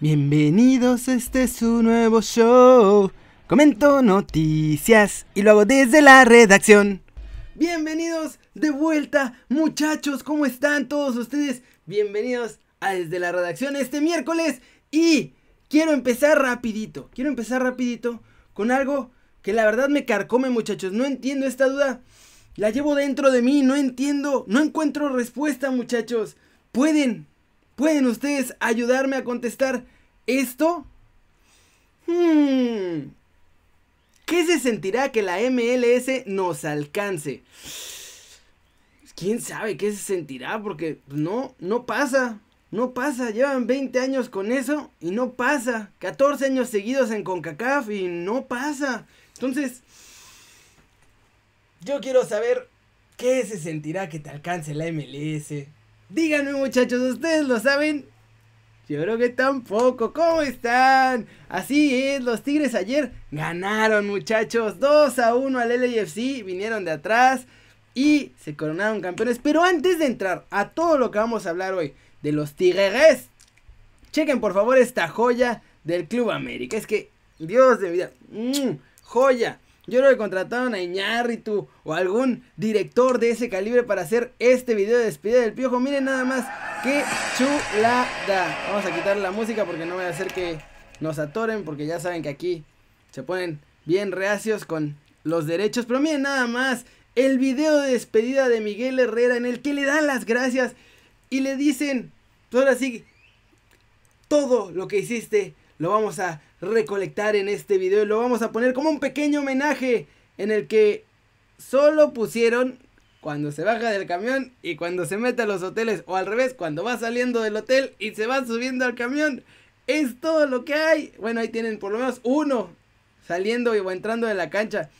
Bienvenidos, este es su nuevo show. Comento noticias y lo hago desde la redacción. Bienvenidos de vuelta, muchachos, ¿cómo están todos ustedes? Bienvenidos a desde la redacción este miércoles y quiero empezar rapidito, quiero empezar rapidito con algo que la verdad me carcome, muchachos. No entiendo esta duda. La llevo dentro de mí, no entiendo, no encuentro respuesta, muchachos. ¿Pueden pueden ustedes ayudarme a contestar esto? Hmm. ¿Qué se sentirá que la MLS nos alcance? ¿Quién sabe qué se sentirá? Porque no, no pasa. No pasa. Llevan 20 años con eso y no pasa. 14 años seguidos en CONCACAF y no pasa. Entonces, yo quiero saber qué se sentirá que te alcance la MLS. Díganme muchachos, ¿ustedes lo saben? Yo creo que tampoco. ¿Cómo están? Así es, los Tigres ayer ganaron, muchachos. 2 a 1 al LAFC. Vinieron de atrás y se coronaron campeones. Pero antes de entrar a todo lo que vamos a hablar hoy de los Tigres, chequen por favor esta joya del Club América. Es que, Dios de vida, mmm, joya. Yo creo que contrataron a Iñárritu o algún director de ese calibre para hacer este video de despedida del piojo. Miren nada más, qué chulada. Vamos a quitar la música porque no voy a hacer que nos atoren porque ya saben que aquí se ponen bien reacios con los derechos. Pero miren nada más, el video de despedida de Miguel Herrera en el que le dan las gracias y le dicen, pues ahora sí, todo lo que hiciste lo vamos a recolectar en este video y lo vamos a poner como un pequeño homenaje en el que solo pusieron cuando se baja del camión y cuando se mete a los hoteles o al revés, cuando va saliendo del hotel y se va subiendo al camión. Es todo lo que hay. Bueno, ahí tienen por lo menos uno saliendo o entrando de la cancha.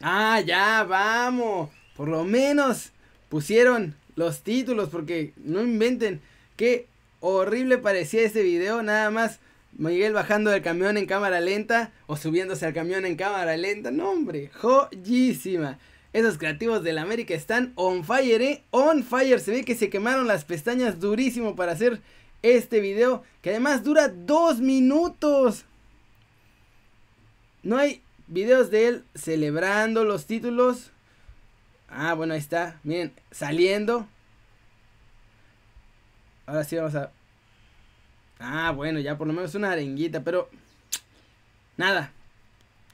Ah, ya, vamos. Por lo menos pusieron los títulos porque no inventen. Qué horrible parecía ese video. Nada más Miguel bajando del camión en cámara lenta o subiéndose al camión en cámara lenta. No, hombre, joyísima. Esos creativos del América están on fire, ¿eh? On fire. Se ve que se quemaron las pestañas durísimo para hacer este video. Que además dura dos minutos. No hay videos de él celebrando los títulos. Ah, bueno, ahí está. Miren, saliendo. Ahora sí vamos a Ah, bueno, ya por lo menos una arenguita, pero nada,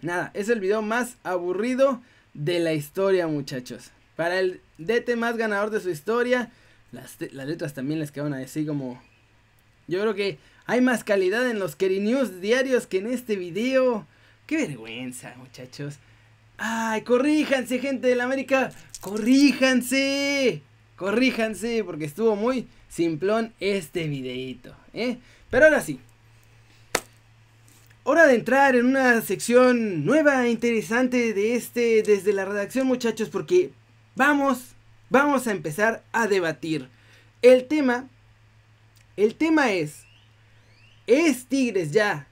nada, es el video más aburrido de la historia, muchachos. Para el DT más ganador de su historia, las, letras también les quedan así como... Yo creo que hay más calidad en los Keri News diarios que en este video. Qué vergüenza, muchachos. Ay, corríjanse, gente de la América. Corríjanse. Corríjanse, porque estuvo muy simplón este videito, ¿eh? Pero ahora sí. Hora de entrar en una sección nueva e interesante de este desde la redacción, muchachos, porque vamos, vamos a empezar a debatir. El tema, el tema es, ¿es Tigres ya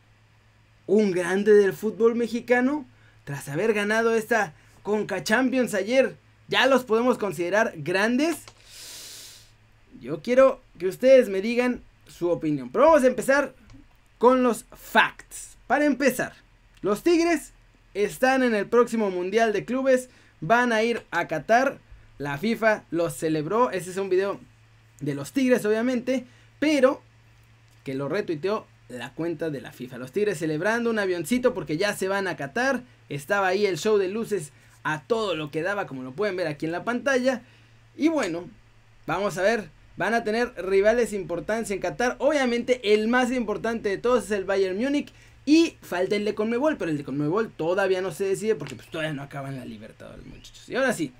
un grande del fútbol mexicano? Tras haber ganado esta Conca Champions ayer, ¿ya los podemos considerar grandes? Yo quiero que ustedes me digan su opinión. Pero vamos a empezar con los facts. Para empezar, los Tigres están en el próximo Mundial de Clubes. Van a ir a Qatar. La FIFA los celebró. Ese es un video de los Tigres, obviamente. Pero que lo retuiteó la cuenta de la FIFA. Los Tigres celebrando un avioncito porque ya se van a Qatar. Estaba ahí el show de luces a todo lo que daba, como lo pueden ver aquí en la pantalla. Y bueno, vamos a ver Van a tener rivales importantes en Qatar. Obviamente el más importante de todos es el Bayern Múnich. Y falta el de Conmebol, pero el de Conmebol todavía no se decide porque pues, todavía no acaban la Libertadores, muchachos. Y ahora sí,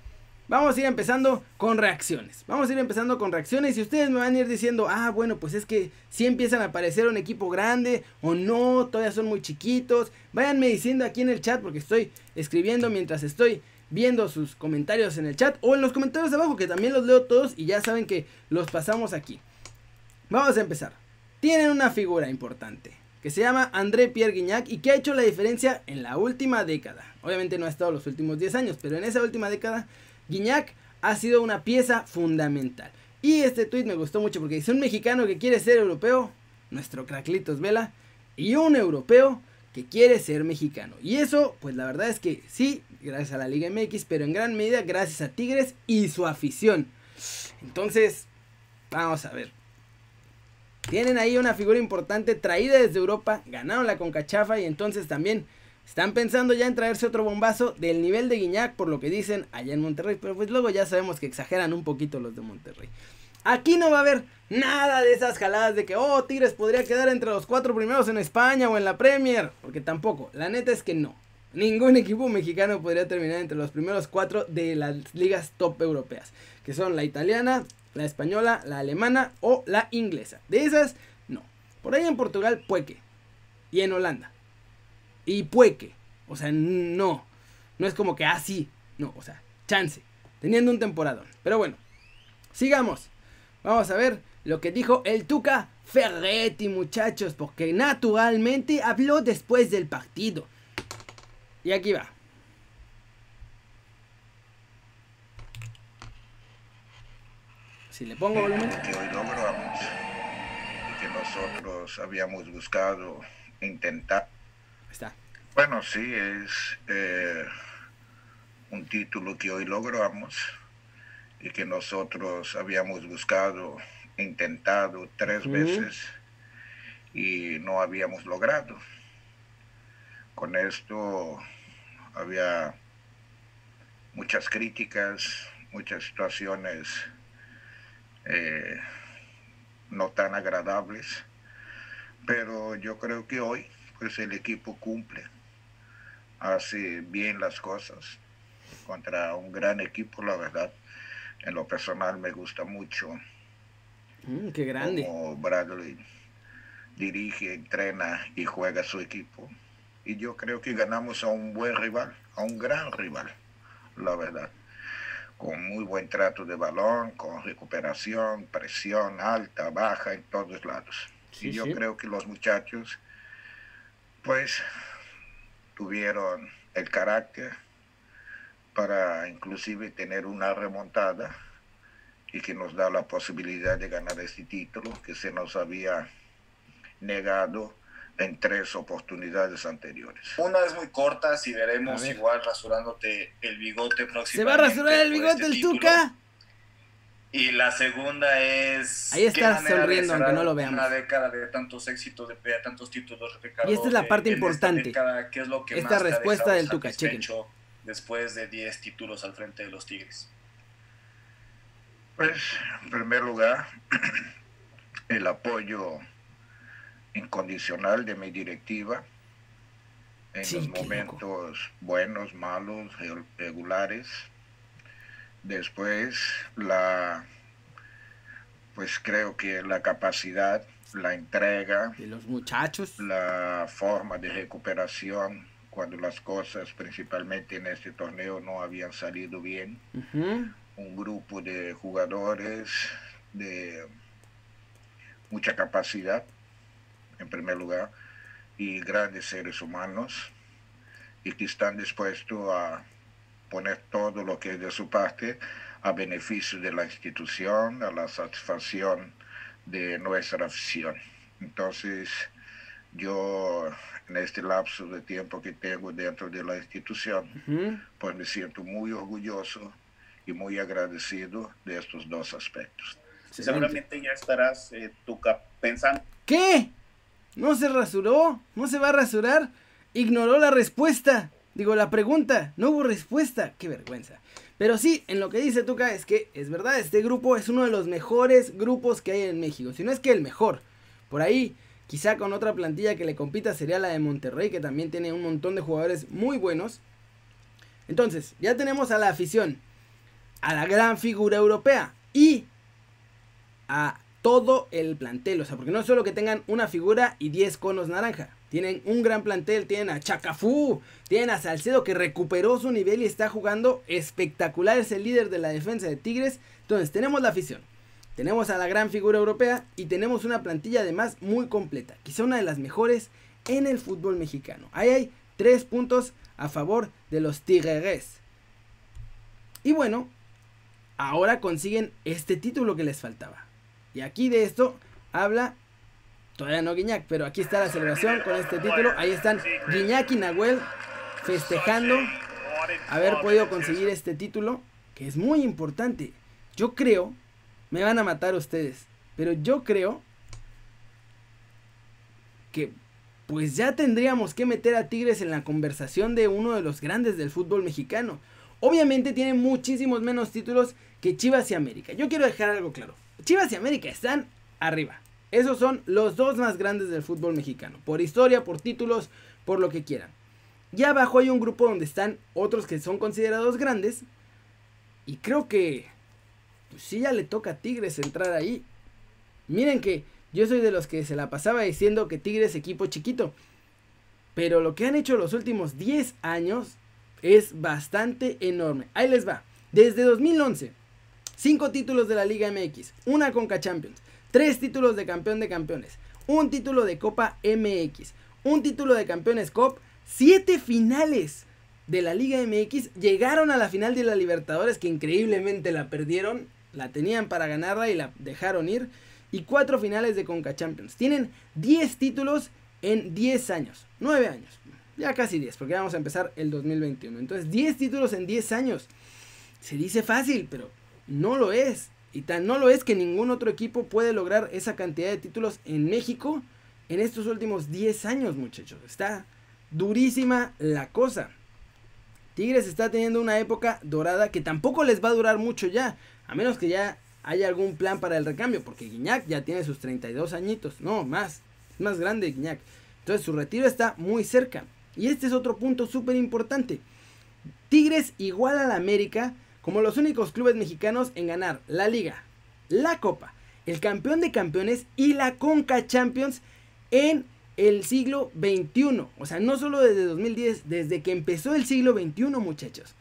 vamos a ir empezando con reacciones. Vamos a ir empezando con reacciones y ustedes me van a ir diciendo, ah, bueno, pues es que si empiezan a aparecer un equipo grande o no, todavía son muy chiquitos. Váyanme diciendo aquí en el chat porque estoy escribiendo mientras estoy viendo sus comentarios en el chat o en los comentarios de abajo que también los leo todos y ya saben que los pasamos aquí. Vamos a empezar. Tienen una figura importante que se llama André Pierre Guignac y que ha hecho la diferencia en la última década. Obviamente no ha estado los últimos 10 años, pero en esa última década Guignac ha sido una pieza fundamental. Y este tweet me gustó mucho porque dice un mexicano que quiere ser europeo nuestro Craclitos Vela, y un europeo que quiere ser mexicano. Y eso, pues la verdad es que sí, gracias a la Liga MX, pero en gran medida gracias a Tigres y su afición. Entonces, vamos a ver. Tienen ahí una figura importante traída desde Europa, ganaron la Concachafa y entonces también están pensando ya en traerse otro bombazo del nivel de Guiñac, por lo que dicen allá en Monterrey, pero pues luego ya sabemos que exageran un poquito los de Monterrey. Aquí no va a haber nada de esas jaladas de que, oh, Tigres podría quedar entre los cuatro primeros en España o en la Premier. Porque tampoco, la neta es que no. Ningún equipo mexicano podría terminar entre los primeros cuatro de las ligas top europeas. Que son la italiana, la española, la alemana o la inglesa. De esas, no. Por ahí en Portugal, pueque. Y en Holanda. Y pueque. O sea, no. No es como que, ah, sí. No, o sea, chance. Teniendo un temporadón. Pero bueno, sigamos. Vamos a ver lo que dijo el Tuca Ferretti, muchachos, porque naturalmente habló después del partido. Y aquí va. Si le pongo volumen. Que hoy logramos y que nosotros habíamos buscado intentar. Está. Bueno, sí, es eh, un título que hoy logramos y que nosotros habíamos buscado, intentado tres veces y no habíamos logrado. Con esto había muchas críticas, muchas situaciones eh, no tan agradables, pero yo creo que hoy pues el equipo cumple, hace bien las cosas contra un gran equipo, la verdad en lo personal me gusta mucho. Mm, qué grande. Como Bradley dirige, entrena y juega su equipo. Y yo creo que ganamos a un buen rival, a un gran rival, la verdad. Con muy buen trato de balón, con recuperación, presión alta, baja, en todos lados. y yo creo que los muchachos, pues, tuvieron el carácter, para inclusive tener una remontada y que nos da la posibilidad de ganar este título que se nos había negado en tres oportunidades anteriores. Una es muy corta, si veremos igual rasurándote el bigote próximo. ¿Se va a rasurar el bigote este el Tuca? Y la segunda es... Ahí está sonriendo, aunque no lo veamos. Una década de tantos éxitos, de, tantos títulos, Ricardo, Y esta es la parte importante. Esta, ¿qué es lo que esta respuesta del Tuca, chequen después de 10 títulos al frente de los Tigres? Pues, en primer lugar, el apoyo incondicional de mi directiva en los momentos buenos, malos, regulares. Después, la, pues creo que la capacidad, la entrega de los muchachos, la forma de recuperación cuando las cosas, principalmente en este torneo, no habían salido bien. Un grupo de jugadores de mucha capacidad, en primer lugar, y grandes seres humanos, y que están dispuestos a poner todo lo que es de su parte a beneficio de la institución, a la satisfacción de nuestra afición. Entonces, yo en este lapso de tiempo que tengo dentro de la institución, pues me siento muy orgulloso y muy agradecido de estos dos aspectos. Seguramente ya estarás, eh, pensando. ¿Qué? ¿No se rasuró? ¿No se va a rasurar? Ignoró la respuesta. Digo, la pregunta. No hubo respuesta. Qué vergüenza. Pero sí, en lo que dice Tuca es que es verdad, este grupo es uno de los mejores grupos que hay en México. Si no es que el mejor. Por ahí Quizá con otra plantilla que le compita sería la de Monterrey, que también tiene un montón de jugadores muy buenos. Entonces, ya tenemos a la afición, a la gran figura europea y a todo el plantel. O sea, porque no es solo que tengan una figura y 10 conos naranja. Tienen un gran plantel, tienen a Chacafú, tienen a Salcedo que recuperó su nivel y está jugando espectacular. Es el líder de la defensa de Tigres. Entonces, tenemos la afición. Tenemos a la gran figura europea y tenemos una plantilla además muy completa, quizá una de las mejores en el fútbol mexicano. Ahí hay tres puntos a favor de los Tigres. Y bueno, ahora consiguen este título que les faltaba. Y aquí de esto habla Todavía no Guiñac, pero aquí está la celebración con este título. Ahí están Guiñac y Nahuel festejando haber podido conseguir este título, que es muy importante. Yo creo, me van a matar ustedes, pero yo creo que pues ya tendríamos que meter a Tigres en la conversación de uno de los grandes del fútbol mexicano. Obviamente tiene muchísimos menos títulos que Chivas y América. Yo quiero dejar algo claro. Chivas y América están arriba. Esos son los dos más grandes del fútbol mexicano. Por historia, por títulos, por lo que quieran. Y abajo hay un grupo donde están otros que son considerados grandes. Y creo que... Pues sí, ya le toca a Tigres entrar ahí. Miren que yo soy de los que se la pasaba diciendo que Tigres es equipo chiquito. Pero lo que han hecho los últimos 10 años es bastante enorme. Ahí les va. Desde 2011, 5 títulos de la Liga MX, una Conca Champions, 3 títulos de campeón de campeones, un título de Copa MX, un título de campeones COP, 7 finales de la Liga MX. Llegaron a la final de la Libertadores que increíblemente la perdieron. La tenían para ganarla y la dejaron ir y 4 finales de Conca Champions. Tienen 10 títulos en 10 años, 9 años, ya casi 10, porque vamos a empezar el 2021. Entonces, 10 títulos en 10 años. Se dice fácil, pero no lo es. Y tan no lo es que ningún otro equipo puede lograr esa cantidad de títulos en México en estos últimos 10 años, muchachos. Está durísima la cosa. Tigres está teniendo una época dorada que tampoco les va a durar mucho ya, a menos que ya hay algún plan para el recambio, porque Guiñac ya tiene sus 32 añitos, no, más, es más grande Guiñac. Entonces su retiro está muy cerca. Y este es otro punto súper importante. Tigres igual a la América como los únicos clubes mexicanos en ganar la liga, la copa, el campeón de campeones y la Conca Champions en el siglo XXI. O sea, no solo desde 2010, desde que empezó el siglo XXI muchachos.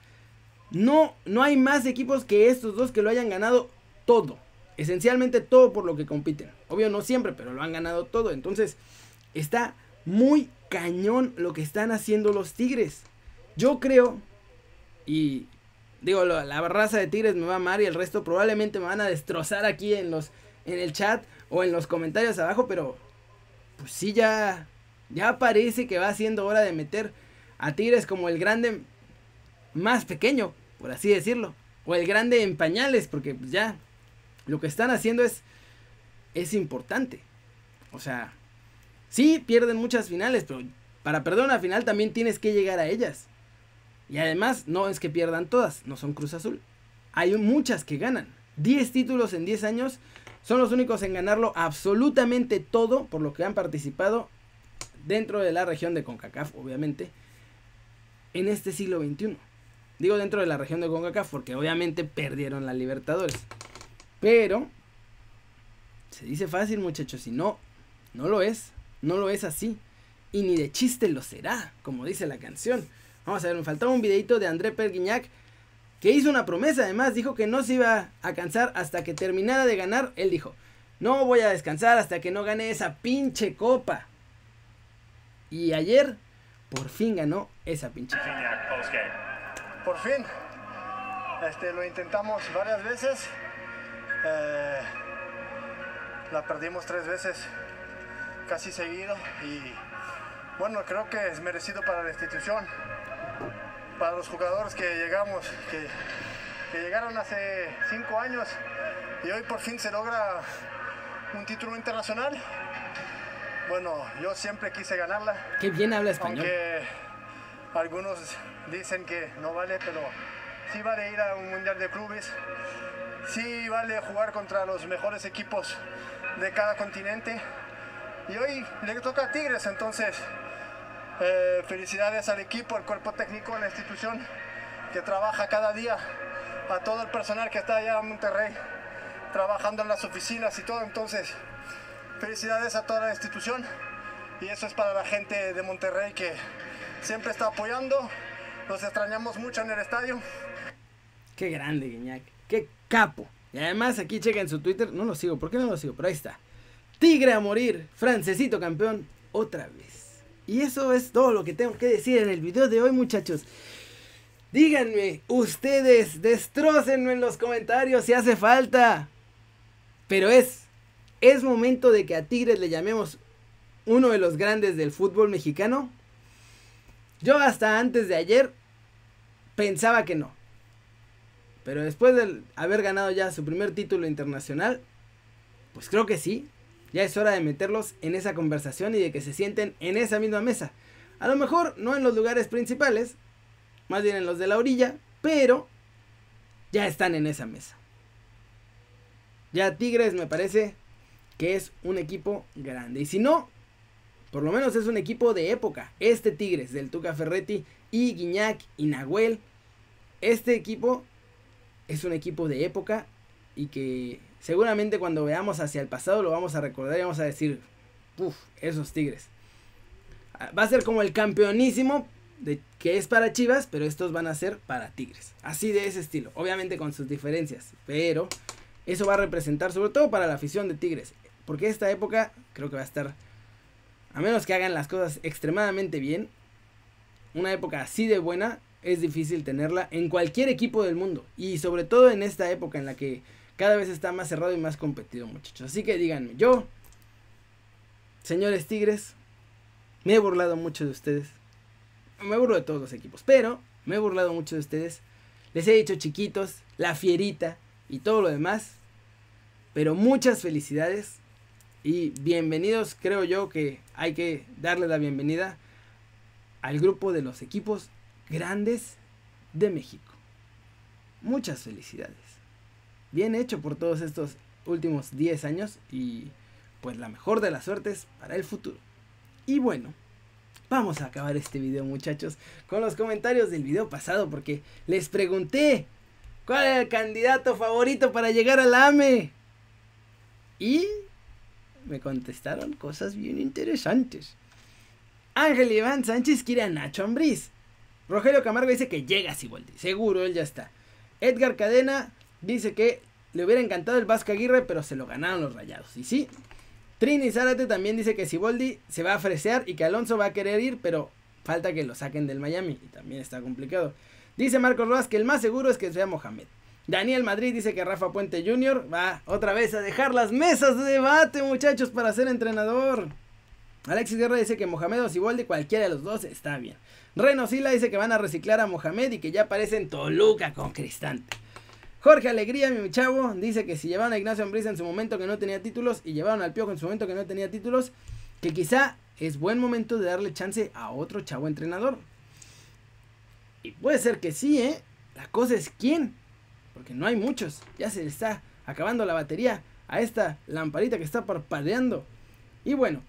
No, no hay más equipos que estos dos que lo hayan ganado todo. Esencialmente todo por lo que compiten. Obvio no siempre, pero lo han ganado todo. Entonces está muy cañón lo que están haciendo los Tigres. Yo creo, y digo, la, raza de Tigres me va a amar y el resto probablemente me van a destrozar aquí en, los, en el chat o en los comentarios abajo, pero pues sí ya, ya parece que va siendo hora de meter a Tigres como el grande más pequeño, por así decirlo. O el grande en pañales, porque pues ya lo que están haciendo es, es importante. O sea, sí pierden muchas finales, pero para perder una final también tienes que llegar a ellas. Y además, no es que pierdan todas, no son Cruz Azul. Hay muchas que ganan. 10 títulos en 10 años son los únicos en ganarlo absolutamente todo por lo que han participado dentro de la región de CONCACAF, obviamente, en este siglo XXI. Digo dentro de la región de CONCACAF porque obviamente perdieron la Libertadores. Pero se dice fácil, muchachos, y no, no lo es, no lo es así. Y ni de chiste lo será, como dice la canción. Vamos a ver, me faltaba un videito de André Perguignac que hizo una promesa, además dijo que no se iba a cansar hasta que terminara de ganar. Él dijo, no voy a descansar hasta que no gane esa pinche copa. Y ayer, por fin ganó esa pinche copa. Por fin, este, lo intentamos varias veces eh, la perdimos tres veces casi seguido y bueno, creo que es merecido para la institución, para los jugadores que llegamos, que, llegaron hace cinco años y hoy por fin se logra un título internacional. Bueno, yo siempre quise ganarla. Qué bien habla español. Aunque algunos dicen que no vale, pero sí vale ir a un mundial de clubes sí vale jugar contra los mejores equipos de cada continente. Y hoy le toca a Tigres, entonces eh, felicidades al equipo, al cuerpo técnico, a la institución que trabaja cada día, a todo el personal que está allá en Monterrey, trabajando en las oficinas y todo. Entonces, felicidades a toda la institución y eso es para la gente de Monterrey que siempre está apoyando. Los extrañamos mucho en el estadio. Qué grande, Guiñac. Qué capo. Y además aquí chequen su Twitter. No lo sigo, ¿por qué no lo sigo? Pero ahí está. Tigre a morir, francesito campeón, otra vez. Y eso es todo lo que tengo que decir en el video de hoy, muchachos. Díganme, ustedes, destrócenme en los comentarios si hace falta. Pero es, es momento de que a Tigres le llamemos uno de los grandes del fútbol mexicano? Yo hasta antes de ayer pensaba que no. Pero después de haber ganado ya su primer título internacional, pues creo que sí. Ya es hora de meterlos en esa conversación y de que se sienten en esa misma mesa. A lo mejor no en los lugares principales, más bien en los de la orilla, pero ya están en esa mesa. Ya Tigres me parece que es un equipo grande. Y si no, por lo menos es un equipo de época. Este Tigres del Tuca Ferretti y Guiñac y Nahuel. Este equipo es un equipo de época y que seguramente cuando veamos hacia el pasado lo vamos a recordar y vamos a decir, uff, esos Tigres. Ah, va a ser como el campeonísimo de, que es para Chivas, pero estos van a ser para Tigres. Así de ese estilo, obviamente con sus diferencias, pero eso va a representar sobre todo para la afición de Tigres, porque esta época creo que va a estar, a menos que hagan las cosas extremadamente bien, una época así de buena es difícil tenerla en cualquier equipo del mundo. Y sobre todo en esta época en la que cada vez está más cerrado y más competido, muchachos. Así que díganme, yo, señores Tigres, me he burlado mucho de ustedes. Me burlo de todos los equipos, pero me he burlado mucho de ustedes. Les he dicho chiquitos, la fierita y todo lo demás. Pero muchas felicidades y bienvenidos. Creo yo que hay que darle la bienvenida al grupo de los equipos grandes de México. Muchas felicidades. Bien hecho por todos estos últimos 10 años y pues la mejor de las suertes para el futuro. Y bueno, vamos a acabar este video muchachos con los comentarios del video pasado porque les pregunté cuál era el candidato favorito para llegar al AME. Y me contestaron cosas bien interesantes. Ángel Iván Sánchez quiere a Nacho Ambriz. Rogelio Camargo dice que llega Siboldi. Seguro, él ya está. Edgar Cadena dice que le hubiera encantado el Vasco Aguirre, pero se lo ganaron los rayados. Y sí. Trini Zárate también dice que Siboldi se va a fresear y que Alonso va a querer ir, pero falta que lo saquen del Miami. Y también está complicado. Dice Marcos Rojas que el más seguro es que sea Mohamed. Daniel Madrid dice que Rafa Puente Jr. va otra vez a dejar las mesas de debate, muchachos, para ser entrenador. Alexis Guerra dice que Mohamed o Siboldi, cualquiera de los dos, está bien. Reno Sila dice que van a reciclar a Mohamed y que ya aparece en Toluca con Cristante. Jorge Alegría, mi chavo, dice que si llevaron a Ignacio Ambriz en su momento que no tenía títulos y llevaron al Piojo en su momento que no tenía títulos, que quizá es buen momento de darle chance a otro chavo entrenador. Y puede ser que sí, ¿eh? La cosa es quién. Porque no hay muchos. Ya se le está acabando la batería a esta lamparita que está parpadeando. Y bueno,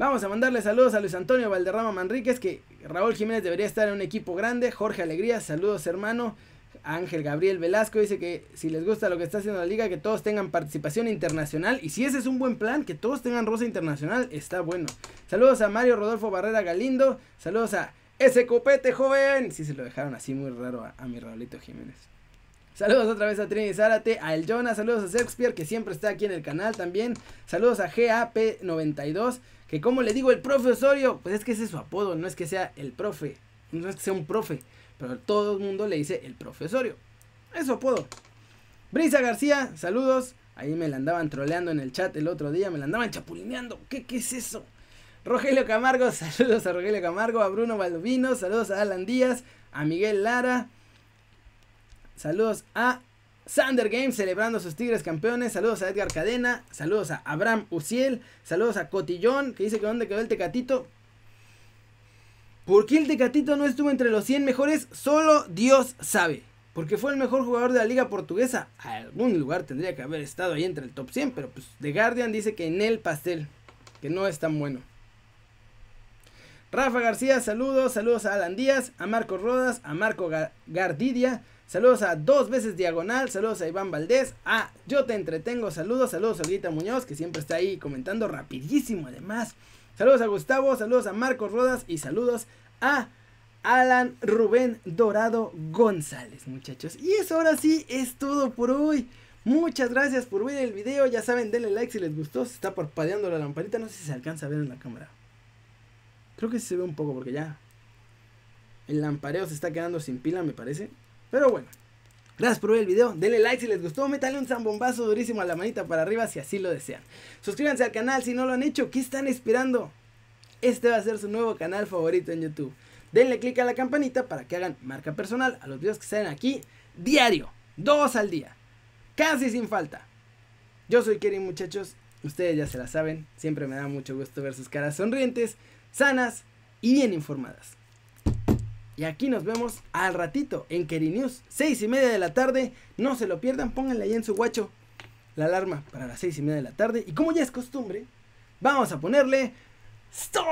Vamos a mandarle saludos a Luis Antonio Valderrama Manríquez, que Raúl Jiménez debería estar en un equipo grande. Jorge Alegría, saludos hermano. Ángel Gabriel Velasco dice que si les gusta lo que está haciendo la liga, que todos tengan participación internacional. Y si ese es un buen plan, que todos tengan rosa internacional, está bueno. Saludos a Mario Rodolfo Barrera Galindo. Saludos a ese copete joven. Si se lo dejaron así muy raro a, mi Raulito Jiménez. Saludos otra vez a Trini Zárate, a El Jonah, saludos a Shakespeare que siempre está aquí en el canal también. Saludos a GAP92. Que como le digo el profe Osorio, pues es que ese es su apodo, no es que sea el profe, no es que sea un profe, pero todo el mundo le dice el profe Osorio. Es su apodo. Brisa García, saludos. Ahí me la andaban troleando en el chat el otro día, me la andaban chapulineando. ¿Qué, qué es eso? Rogelio Camargo, saludos a Rogelio Camargo, a Bruno Baldovino, saludos a Alan Díaz, a Miguel Lara, saludos a Sander Games celebrando sus Tigres campeones. Saludos a Edgar Cadena. Saludos a Abraham Uciel. Saludos a Cotillón, que dice que dónde quedó el Tecatito. ¿Por qué el Tecatito no estuvo entre los 100 mejores? Solo Dios sabe. Porque fue el mejor jugador de la liga portuguesa. A algún lugar tendría que haber estado ahí entre el top 100. Pero pues The Guardian dice que en el pastel. Que no es tan bueno. Rafa García, saludos. Saludos a Alan Díaz. A Marco Rodas. A Marco Gardidia. Saludos a dos veces diagonal. Saludos a Iván Valdés. A Yo Te Entretengo. Saludos. Saludos a Olguita Muñoz, que siempre está ahí comentando rapidísimo además. Saludos a Gustavo. Saludos a Marcos Rodas. Y saludos a Alan Rubén Dorado González, muchachos. Y eso ahora sí es todo por hoy. Muchas gracias por ver el video. Ya saben, denle like si les gustó. Se está parpadeando la lamparita. No sé si se alcanza a ver en la cámara. Creo que se ve un poco porque ya el lampareo se está quedando sin pila, me parece. Pero bueno. Gracias por ver el video, denle like si les gustó, métale un zambombazo durísimo a la manita para arriba si así lo desean. Suscríbanse al canal si no lo han hecho, ¿qué están esperando? Este va a ser su nuevo canal favorito en YouTube. Denle click a la campanita para que hagan marca personal a los videos que salen aquí diario, dos al día, casi sin falta. Yo soy Kerry muchachos, ustedes ya se la saben, siempre me da mucho gusto ver sus caras sonrientes, sanas y bien informadas. Y aquí nos vemos al ratito en Kerry News, seis y media de la tarde, no se lo pierdan, pónganle ahí en su guacho la alarma para las seis y media de la tarde y como ya es costumbre, vamos a ponerle Stop!